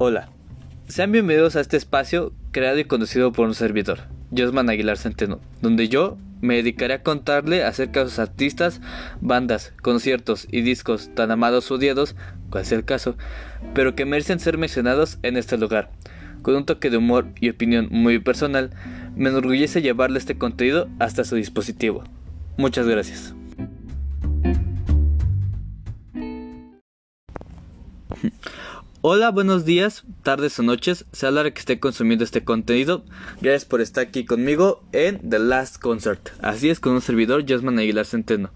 Hola, sean bienvenidos a este espacio creado y conducido por un servidor, Josman Aguilar Centeno, donde yo me dedicaré a contarle acerca de sus artistas, bandas, conciertos y discos tan amados o odiados, cual sea el caso, pero que merecen ser mencionados en este lugar. Con un toque de humor y opinión muy personal, me enorgullece llevarle este contenido hasta su dispositivo. Muchas gracias. Hola, buenos días, tardes o noches, sea la hora que esté consumiendo este contenido. Gracias por estar aquí conmigo en The Last Concert. Así es, con un servidor, Josman Aguilar Centeno.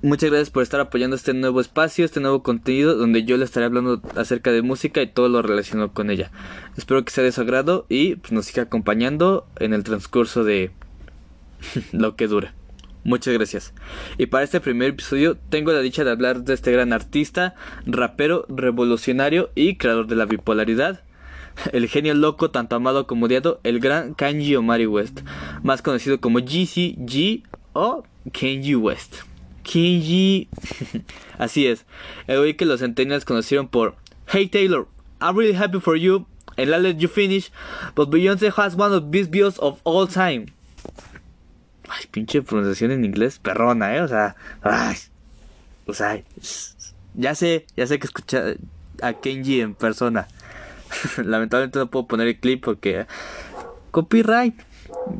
Muchas gracias por estar apoyando este nuevo espacio, este nuevo contenido donde yo le estaré hablando acerca de música y todo lo relacionado con ella. Espero que sea de su agrado y pues, nos siga acompañando en el transcurso de lo que dura. Muchas gracias. Y para este primer episodio tengo la dicha de hablar de este gran artista, rapero, revolucionario y creador de la bipolaridad. El genio loco, tanto amado como odiado, el gran Kanye Omari West, más conocido como GCG o Kanye West. Kanye. Así es, güey que los centennials conocieron por Hey Taylor, I'm really happy for you and I'll let you finish, but Beyoncé has one of the best views of all time. Ay, pinche pronunciación en inglés, perrona, ¿eh? O sea, ay, o sea, ya sé, ya sé que escuché a Kenji en persona. Lamentablemente no puedo poner el clip porque copyright,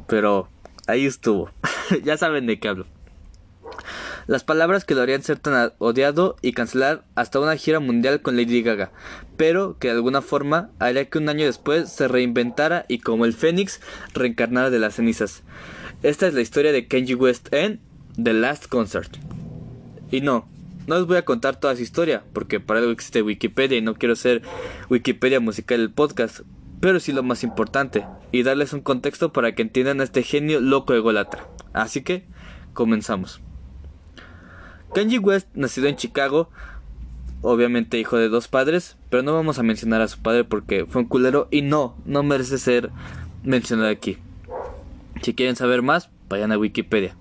pero ahí estuvo. ya saben de qué hablo. Las palabras que lo harían ser tan odiado y cancelar hasta una gira mundial con Lady Gaga, pero que de alguna forma haría que un año después se reinventara y como el Fénix reencarnara de las cenizas. Esta es la historia de Kenji West en The Last Concert. Y no, no les voy a contar toda su historia, porque para algo existe Wikipedia y no quiero ser Wikipedia musical el podcast, pero sí lo más importante, y darles un contexto para que entiendan a este genio loco ególatra. Así que, comenzamos. Kenji West, nacido en Chicago, obviamente hijo de dos padres, pero no vamos a mencionar a su padre porque fue un culero y no, no merece ser mencionado aquí. Si quieren saber más, vayan a Wikipedia.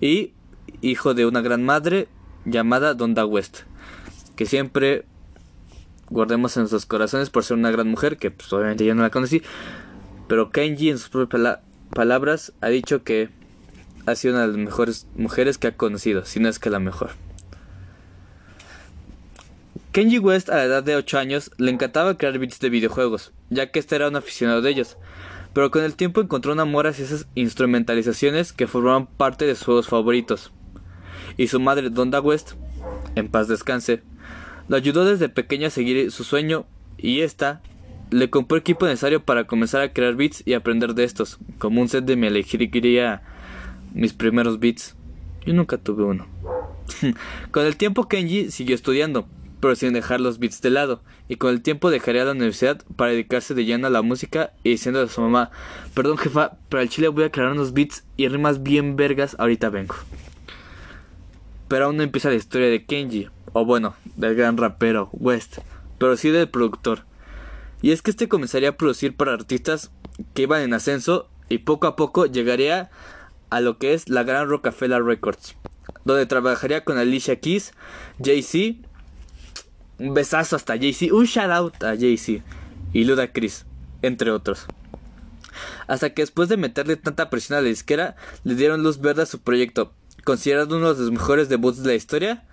Y hijo de una gran madre llamada Donda West, que siempre guardemos en nuestros corazones por ser una gran mujer, que pues, obviamente yo no la conocí, pero Kenji en sus propias palabras ha dicho que ha sido una de las mejores mujeres que ha conocido, si no es que la mejor. Kenji West a la edad de 8 años le encantaba crear beats de videojuegos, ya que este era un aficionado de ellos pero con el tiempo encontró un amor hacia esas instrumentalizaciones que formaban parte de sus juegos favoritos. Y su madre, Donda West, en paz descanse, lo ayudó desde pequeña a seguir su sueño y esta le compró equipo necesario para comenzar a crear beats y aprender de estos, como un set de mi alegría mis primeros beats. Yo nunca tuve uno. con el tiempo Kenji siguió estudiando, pero sin dejar los beats de lado, y con el tiempo dejaría la universidad para dedicarse de lleno a la música y diciendo a su mamá, perdón jefa, pero al chile voy a crear unos beats y rimas bien vergas, ahorita vengo. Pero aún no empieza la historia de Kenji, o bueno, del gran rapero West, pero sí del productor. Y es que este comenzaría a producir para artistas que iban en ascenso y poco a poco llegaría a lo que es la gran Rockefeller Records, donde trabajaría con Alicia Keys, Jay-Z un besazo hasta Jay-Z. Un shout out a Jay-Z y Luda Chris, entre otros. Hasta que después de meterle tanta presión a la disquera, le dieron luz verde a su proyecto, considerado uno de los mejores debuts de la historia.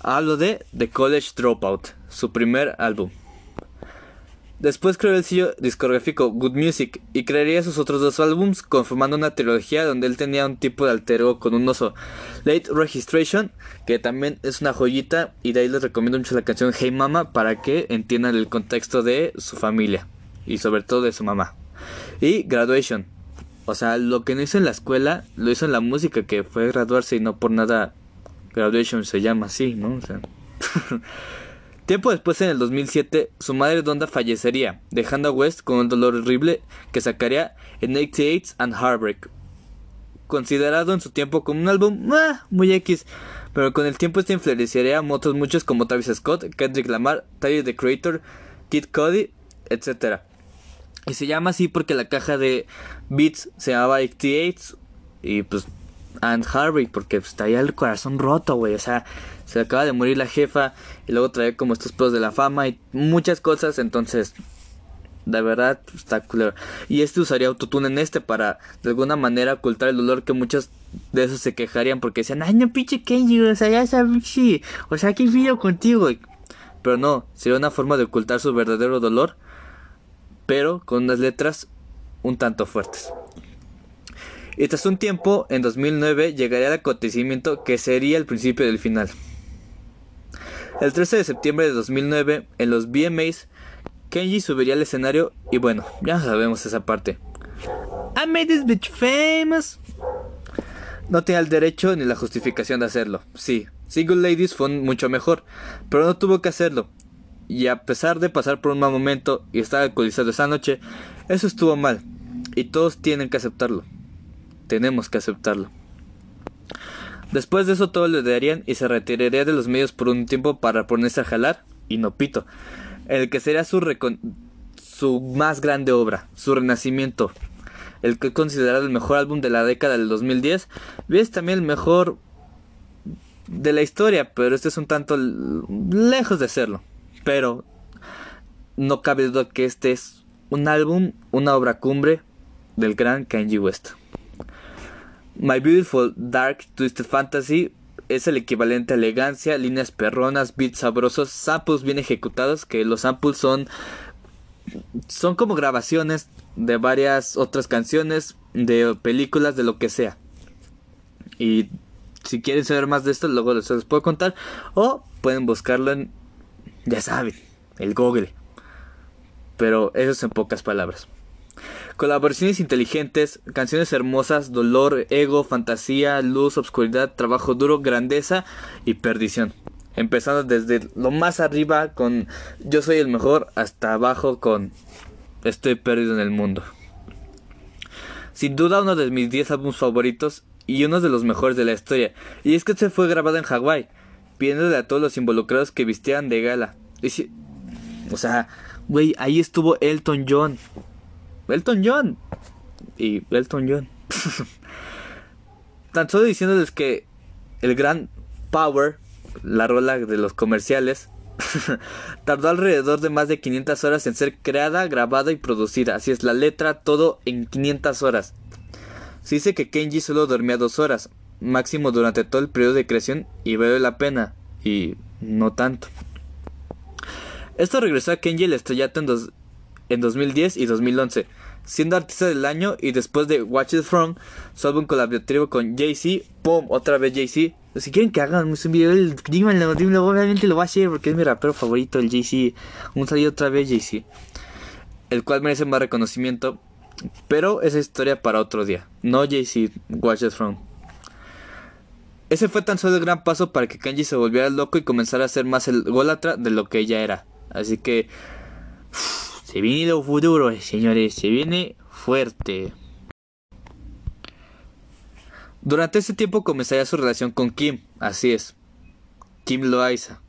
Hablo de The College Dropout, su primer álbum. Después creó el sello discográfico Good Music y crearía sus otros dos álbums conformando una trilogía donde él tenía un tipo de altero con un oso. Late Registration, que también es una joyita y de ahí les recomiendo mucho la canción Hey Mama para que entiendan el contexto de su familia y sobre todo de su mamá. Y Graduation, o sea, lo que no hizo en la escuela lo hizo en la música que fue graduarse y no por nada Graduation se llama así, ¿no? O sea... Tiempo después, en el 2007, su madre Donda fallecería, dejando a West con un dolor horrible que sacaría en 88 and Heartbreak. Considerado en su tiempo como un álbum ah, muy X, pero con el tiempo este influenciaría a otros muchos como Travis Scott, Kendrick Lamar, Tyler the Creator, Kid Cody, etc. Y se llama así porque la caja de beats se llamaba 88 y pues Anne Harvey, porque pues, traía el corazón roto, güey. O sea, se acaba de morir la jefa y luego trae como estos pedos de la fama y muchas cosas. Entonces, de verdad, está culero. Y este usaría autotune en este para de alguna manera ocultar el dolor que muchos de esos se quejarían porque decían, ay, no, pinche Kenji, o sea, ya pinche, o sea, qué video contigo. Pero no, sería una forma de ocultar su verdadero dolor, pero con unas letras un tanto fuertes. Y tras un tiempo, en 2009, llegaría el acontecimiento que sería el principio del final. El 13 de septiembre de 2009, en los VMAs, Kenji subiría al escenario y bueno, ya sabemos esa parte. I made this bitch famous. No tenía el derecho ni la justificación de hacerlo. Sí, Single Ladies fue mucho mejor, pero no tuvo que hacerlo. Y a pesar de pasar por un mal momento y estar alcoholizado esa noche, eso estuvo mal. Y todos tienen que aceptarlo. Tenemos que aceptarlo. Después de eso todos le darían y se retiraría de los medios por un tiempo para ponerse a jalar y no pito el que sería su, su más grande obra, su renacimiento, el que es considerado el mejor álbum de la década del 2010, y es también el mejor de la historia, pero este es un tanto lejos de serlo. Pero no cabe duda que este es un álbum, una obra cumbre del gran Kanye West. My Beautiful Dark Twisted Fantasy es el equivalente a elegancia, líneas perronas, beats sabrosos, samples bien ejecutados, que los samples son son como grabaciones de varias otras canciones, de películas, de lo que sea. Y si quieren saber más de esto, luego les, les puedo contar. O pueden buscarlo en, ya saben, el Google. Pero eso es en pocas palabras. Colaboraciones inteligentes, canciones hermosas, dolor, ego, fantasía, luz, obscuridad, trabajo duro, grandeza y perdición. Empezando desde lo más arriba con Yo soy el mejor hasta abajo con Estoy perdido en el mundo. Sin duda uno de mis 10 álbumes favoritos y uno de los mejores de la historia. Y es que se fue grabado en Hawái, pidiéndole a todos los involucrados que vistieran de gala. o sea, güey, ahí estuvo Elton John. Elton John. Y Elton John. Tan solo diciéndoles que el gran Power, la rola de los comerciales, tardó alrededor de más de 500 horas en ser creada, grabada y producida. Así es, la letra, todo en 500 horas. Se dice que Kenji solo dormía dos horas, máximo durante todo el periodo de creación, y vale la pena, y no tanto. Esto regresó a Kenji el estrellato en, en 2010 y 2011, siendo artista del año y después de Watch It From, su álbum colaborativo con Jay-Z, ¡pum! Otra vez Jay-Z. Si quieren que hagan un video, díganlo, obviamente lo voy a hacer porque es mi rapero favorito, el Jay-Z. Un saludo otra vez Jay-Z. El cual merece más reconocimiento, pero esa historia para otro día. No Jay-Z, Watch It From. Ese fue tan solo el gran paso para que Kanji se volviera loco y comenzara a ser más el golatra de lo que ella era. Así que... Se viene lo futuro, señores, se viene fuerte. Durante ese tiempo comenzaría su relación con Kim, así es, Kim Loaiza.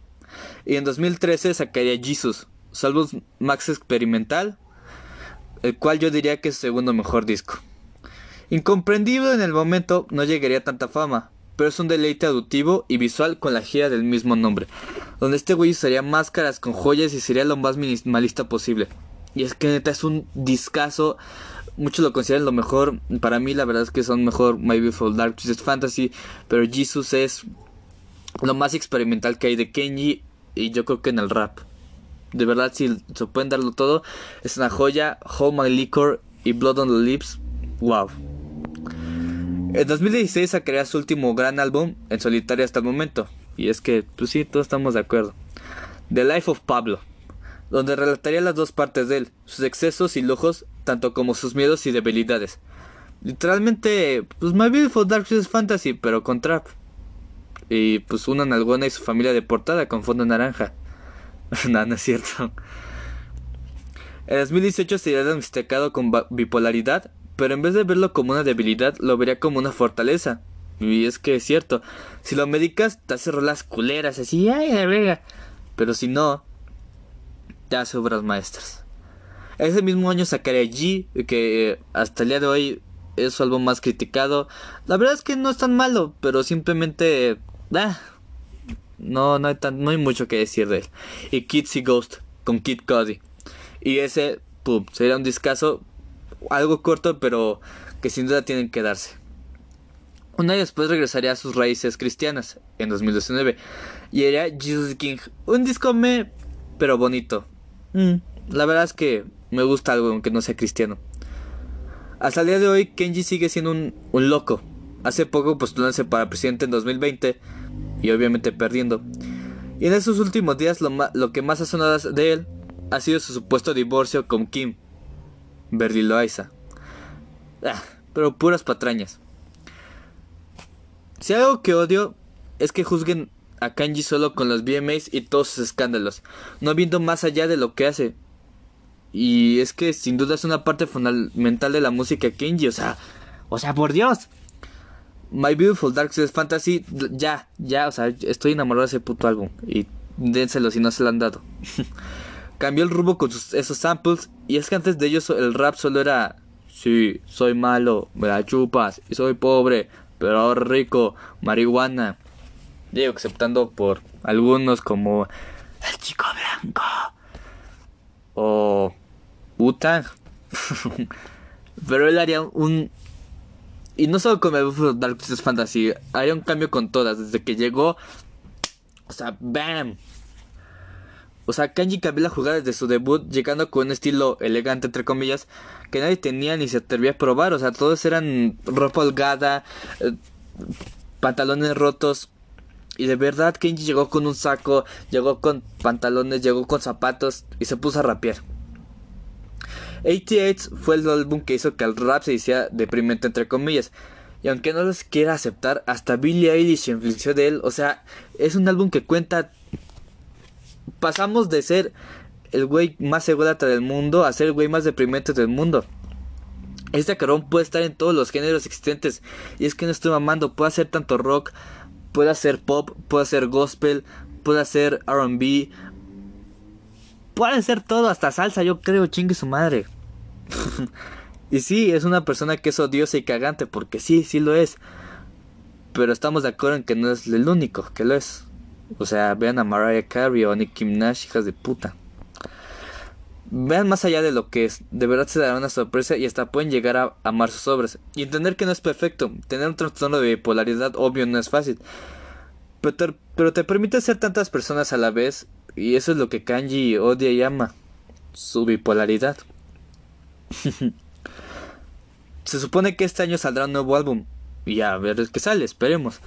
Y en 2013 sacaría Jesus, su Max Experimental, el cual yo diría que es su segundo mejor disco. Incomprendido en el momento, no llegaría a tanta fama, pero es un deleite auditivo y visual con la gira del mismo nombre, donde este güey usaría máscaras con joyas y sería lo más minimalista posible. Y es que neta es un discazo. Muchos lo consideran lo mejor. Para mí, la verdad es que son mejor My Beautiful Dark Twisted Fantasy. Pero Jesus es lo más experimental que hay de Kenji. Y yo creo que en el rap. De verdad, si se pueden darlo todo, es una joya. Hold My Liquor y Blood on the Lips. Wow. En 2016 sacaría su último gran álbum en solitario hasta el momento. Y es que, pues sí, todos estamos de acuerdo. The Life of Pablo donde relataría las dos partes de él, sus excesos y lujos, tanto como sus miedos y debilidades. Literalmente, pues My Beautiful Dark Twisted Fantasy, pero con trap. Y pues una nalgona y su familia deportada con fondo naranja. no, no es cierto. En 2018 sería diagnosticado con bipolaridad, pero en vez de verlo como una debilidad, lo vería como una fortaleza. Y es que es cierto, si lo medicas, te hace rolas culeras, así, ay, venga. Pero si no, te obras maestras. Ese mismo año sacaría G, que hasta el día de hoy es su álbum más criticado. La verdad es que no es tan malo, pero simplemente... Ah, no, no hay, tan, no hay mucho que decir de él. Y Kids y Ghost con Kid Cody. Y ese, pum, sería un discazo. Algo corto, pero que sin duda tienen que darse. Un año después regresaría a sus raíces cristianas, en 2019, y haría Jesus King, un disco me, pero bonito. Mm, la verdad es que me gusta algo aunque no sea cristiano. Hasta el día de hoy, Kenji sigue siendo un, un loco. Hace poco postulándose para presidente en 2020 y obviamente perdiendo. Y en esos últimos días lo, lo que más ha sonado de él ha sido su supuesto divorcio con Kim Verdi Loaiza. Ah, pero puras patrañas. Si algo que odio es que juzguen a Kanji solo con los BMAs y todos sus escándalos, no viendo más allá de lo que hace. Y es que sin duda es una parte fundamental de la música Kenji, o sea, o sea, por Dios. My Beautiful Dark Side Fantasy, ya, ya, o sea, estoy enamorado de ese puto álbum y dénselo si no se lo han dado. Cambió el rumbo con esos samples y es que antes de ellos el rap solo era, sí, soy malo, me la chupas y soy pobre, pero ahora rico, marihuana. Digo, aceptando por algunos como el chico blanco o Utang. pero él haría un y no solo con el Dark Fantasy, haría un cambio con todas desde que llegó. O sea, bam. O sea, Kanji cambió la jugada desde su debut, llegando con un estilo elegante, entre comillas, que nadie tenía ni se atrevía a probar. O sea, todos eran ropa holgada, eh, pantalones rotos. Y de verdad, Kenji llegó con un saco, llegó con pantalones, llegó con zapatos y se puso a rapear. 88 fue el álbum que hizo que el rap se hiciera deprimente, entre comillas. Y aunque no los quiera aceptar, hasta Billie Eilish se influenció de él. O sea, es un álbum que cuenta pasamos de ser el güey más ególatra del mundo a ser el güey más deprimente del mundo. Este carón puede estar en todos los géneros existentes. Y es que no estoy mamando. Puede hacer tanto rock, puede hacer pop, puede hacer gospel, puede hacer RB. Puede hacer todo, hasta salsa, yo creo, chingue su madre. y sí, es una persona que es odiosa y cagante, porque sí, sí lo es. Pero estamos de acuerdo en que no es el único que lo es. O sea, vean a Mariah Carey o a Nicki Minaj, hijas de puta. Vean más allá de lo que es, de verdad se dará una sorpresa y hasta pueden llegar a amar sus obras. Y entender que no es perfecto, tener un trastorno de bipolaridad obvio no es fácil. Pero te, pero te permite ser tantas personas a la vez y eso es lo que Kanji odia y ama, su bipolaridad. se supone que este año saldrá un nuevo álbum y a ver qué sale, esperemos.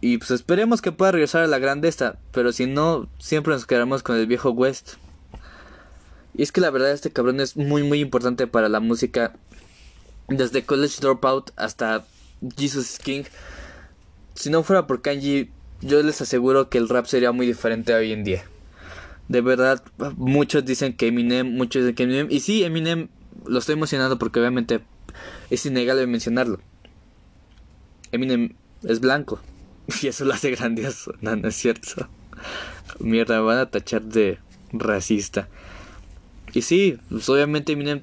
Y pues esperemos que pueda regresar a la grandeza, pero si no, siempre nos quedaremos con el viejo West. Y es que la verdad este cabrón es muy muy importante para la música. Desde College Dropout hasta Jesus King. Si no fuera por Kanji, yo les aseguro que el rap sería muy diferente hoy en día. De verdad, muchos dicen que Eminem, muchos dicen que Eminem. Y sí, Eminem lo estoy emocionando porque obviamente es innegable mencionarlo. Eminem es blanco. Y eso lo hace grandioso. No, no es cierto. Mierda, me van a tachar de racista. Y sí, pues obviamente Eminem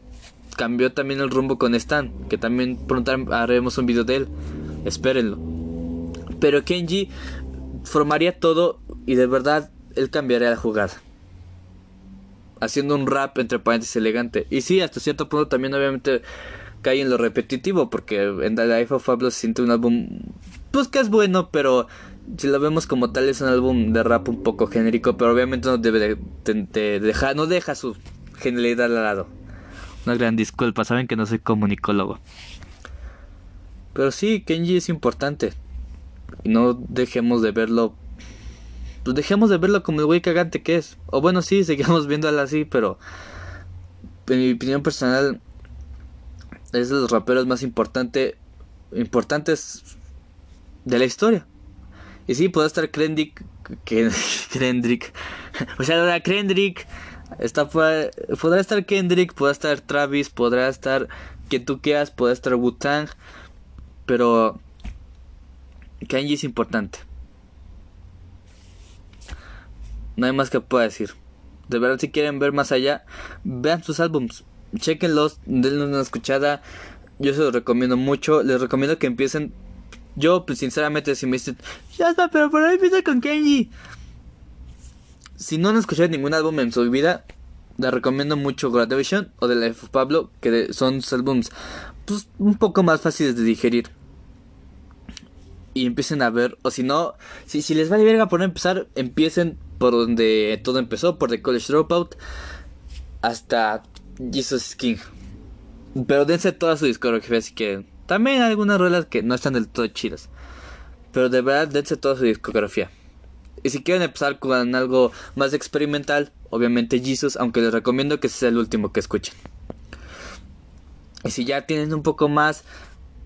cambió también el rumbo con Stan. Que también pronto haremos un video de él. Espérenlo. Pero Kenji formaría todo y de verdad él cambiaría la jugada. Haciendo un rap entre paréntesis elegante. Y sí, hasta cierto punto también obviamente cae en lo repetitivo. Porque en The Life of Pablo se siente un álbum pues que es bueno, pero si lo vemos como tal es un álbum de rap un poco genérico, pero obviamente no debe de, dejar, no deja su genialidad al lado. Una gran disculpa, saben que no soy comunicólogo. Pero sí, Kenji es importante. Y no dejemos de verlo. Pues dejemos de verlo como el güey cagante que es. O bueno, sí, seguimos viéndolo así, pero. En mi opinión personal. Es de los raperos más importante, importantes de la historia. Y sí, puede estar Kendrick, Kendrick, o sea, Kendrick, está, podrá estar Kendrick, podrá estar Travis, podrá estar quien tú quieras, podrá estar Wu-Tang, pero Kenji es importante. No hay más que pueda decir. De verdad, si quieren ver más allá, vean sus álbums, chequenlos, denle una escuchada. Yo se los recomiendo mucho. Les recomiendo que empiecen. Yo, pues, sinceramente, si me dicen, ya está, pero por ahí empieza con Kenji. Si no han escuchado ningún álbum en su vida, les recomiendo mucho Graduation o The Life of Pablo, que son álbums pues, un poco más fáciles de digerir. Y empiecen a ver, o si no, si, si les vale verga por no empezar, empiecen por donde todo empezó, por The College Dropout hasta Jesus King. Pero dense toda su discografía, así que también algunas ruedas que no están del todo chidas. Pero de verdad, dense toda su discografía. Y si quieren empezar con algo más experimental, obviamente Jesus, aunque les recomiendo que sea el último que escuchen. Y si ya tienen un poco más,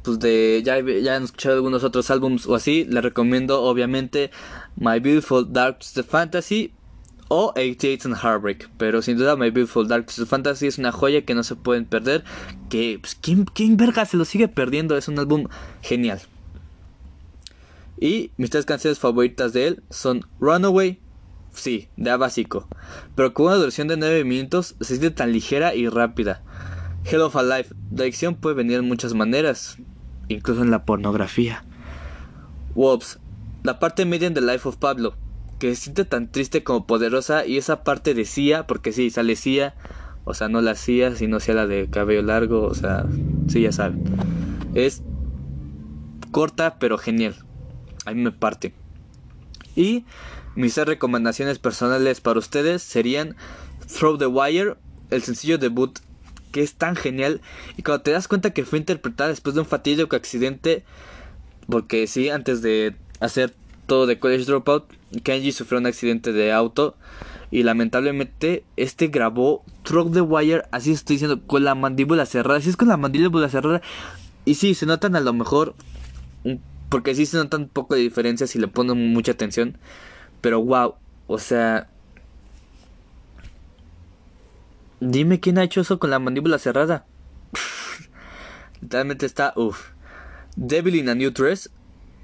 pues de, ya, ya han escuchado algunos otros álbums o así, les recomiendo obviamente My Beautiful Dark Fantasy o 88 and Heartbreak. Pero sin duda My Beautiful Dark Fantasy es una joya que no se pueden perder. Que, pues, ¿quién, ¿quién verga se lo sigue perdiendo? Es un álbum genial. Y mis tres canciones favoritas de él son Runaway, sí, de A básico, pero con una duración de 9 minutos se siente tan ligera y rápida. Hell of a Life, la adicción puede venir en muchas maneras, incluso en la pornografía. Wolves, la parte media de Life of Pablo, que se siente tan triste como poderosa y esa parte de Cia, porque sí, sale Cia, o sea, no la Cia, sino Cia la de cabello largo, o sea, sí, ya saben. Es corta pero genial a mí me parte. Y mis recomendaciones personales para ustedes serían Throw the Wire, el sencillo debut que es tan genial y cuando te das cuenta que fue interpretada después de un fatídico accidente, porque sí, antes de hacer todo de College Dropout, Kenji sufrió un accidente de auto y lamentablemente este grabó Throw the Wire, así estoy diciendo, con la mandíbula cerrada, así es con la mandíbula cerrada y sí, se notan a lo mejor un porque sí se notan un poco de diferencia si le ponen mucha atención. Pero wow, o sea... Dime quién ha hecho eso con la mandíbula cerrada. Literalmente está, uff. Devil in a New Dress.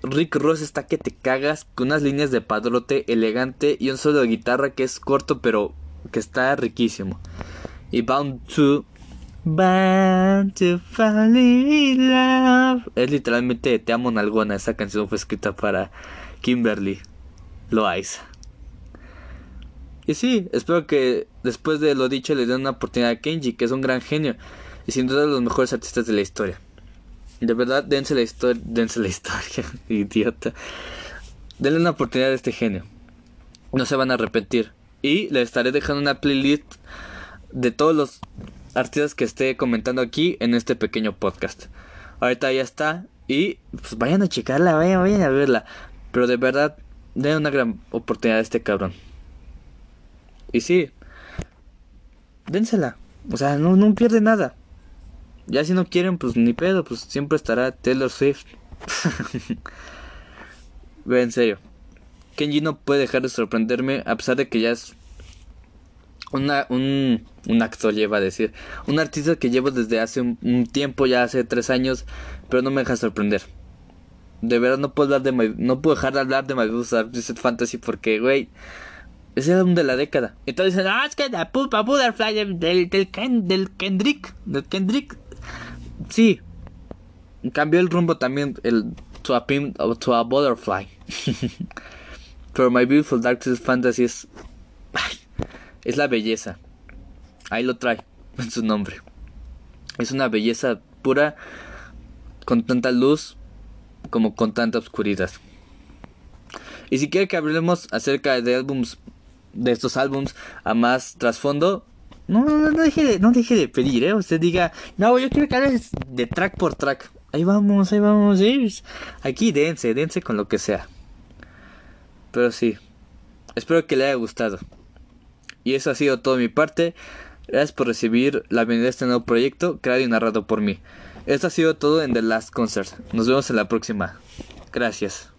Rick Ross está que te cagas con unas líneas de padrote elegante y un solo de guitarra que es corto pero que está riquísimo. Y Bound to Bound to fall love. Es literalmente Te amo Nalgona. Esa canción fue escrita para Kimberly Loaiza. Y sí, espero que después de lo dicho le den una oportunidad a Kenji, que es un gran genio y sin duda de los mejores artistas de la historia. De verdad, dense la historia, dense la historia, idiota. Denle una oportunidad a este genio. No se van a arrepentir. Y le estaré dejando una playlist de todos los artistas que esté comentando aquí en este pequeño podcast. Ahorita ya está y pues vayan a checarla, vayan, vayan a verla. Pero de verdad, den una gran oportunidad a este cabrón. Y sí, dénsela. O sea, no, no pierde nada. Ya si no quieren, pues ni pedo, pues siempre estará Taylor Swift. En serio. Kenji no puede dejar de sorprenderme a pesar de que ya es una, un, un actor lleva a decir, un artista que llevo desde hace un, tiempo, ya hace tres años, pero no me deja sorprender. De verdad no puedo hablar de no puedo dejar de hablar de My Twisted Fantasy porque, güey, es el álbum de la década. Todos dicen, ah, es que la Pulpa Butterfly del, del, del Kendrick, del Kendrick. Sí, cambió el rumbo también el to a, pimp, a Butterfly. pero My Beautiful Dark Fantasy es es la belleza. Ahí lo trae en su nombre. Es una belleza pura con tanta luz como con tanta oscuridad. Y si quiere que hablemos acerca de álbums de estos álbums a más trasfondo, no, no, deje de, no deje de pedir, ¿eh? Usted diga, no, yo quiero que hables de track por track. Ahí vamos, ahí vamos, Aquí dense, dense con lo que sea. Pero sí, espero que le haya gustado. Y eso ha sido todo de mi parte. Gracias por recibir la bienvenida a este nuevo proyecto creado y narrado por mí. Esto ha sido todo en The Last Concert. Nos vemos en la próxima. Gracias.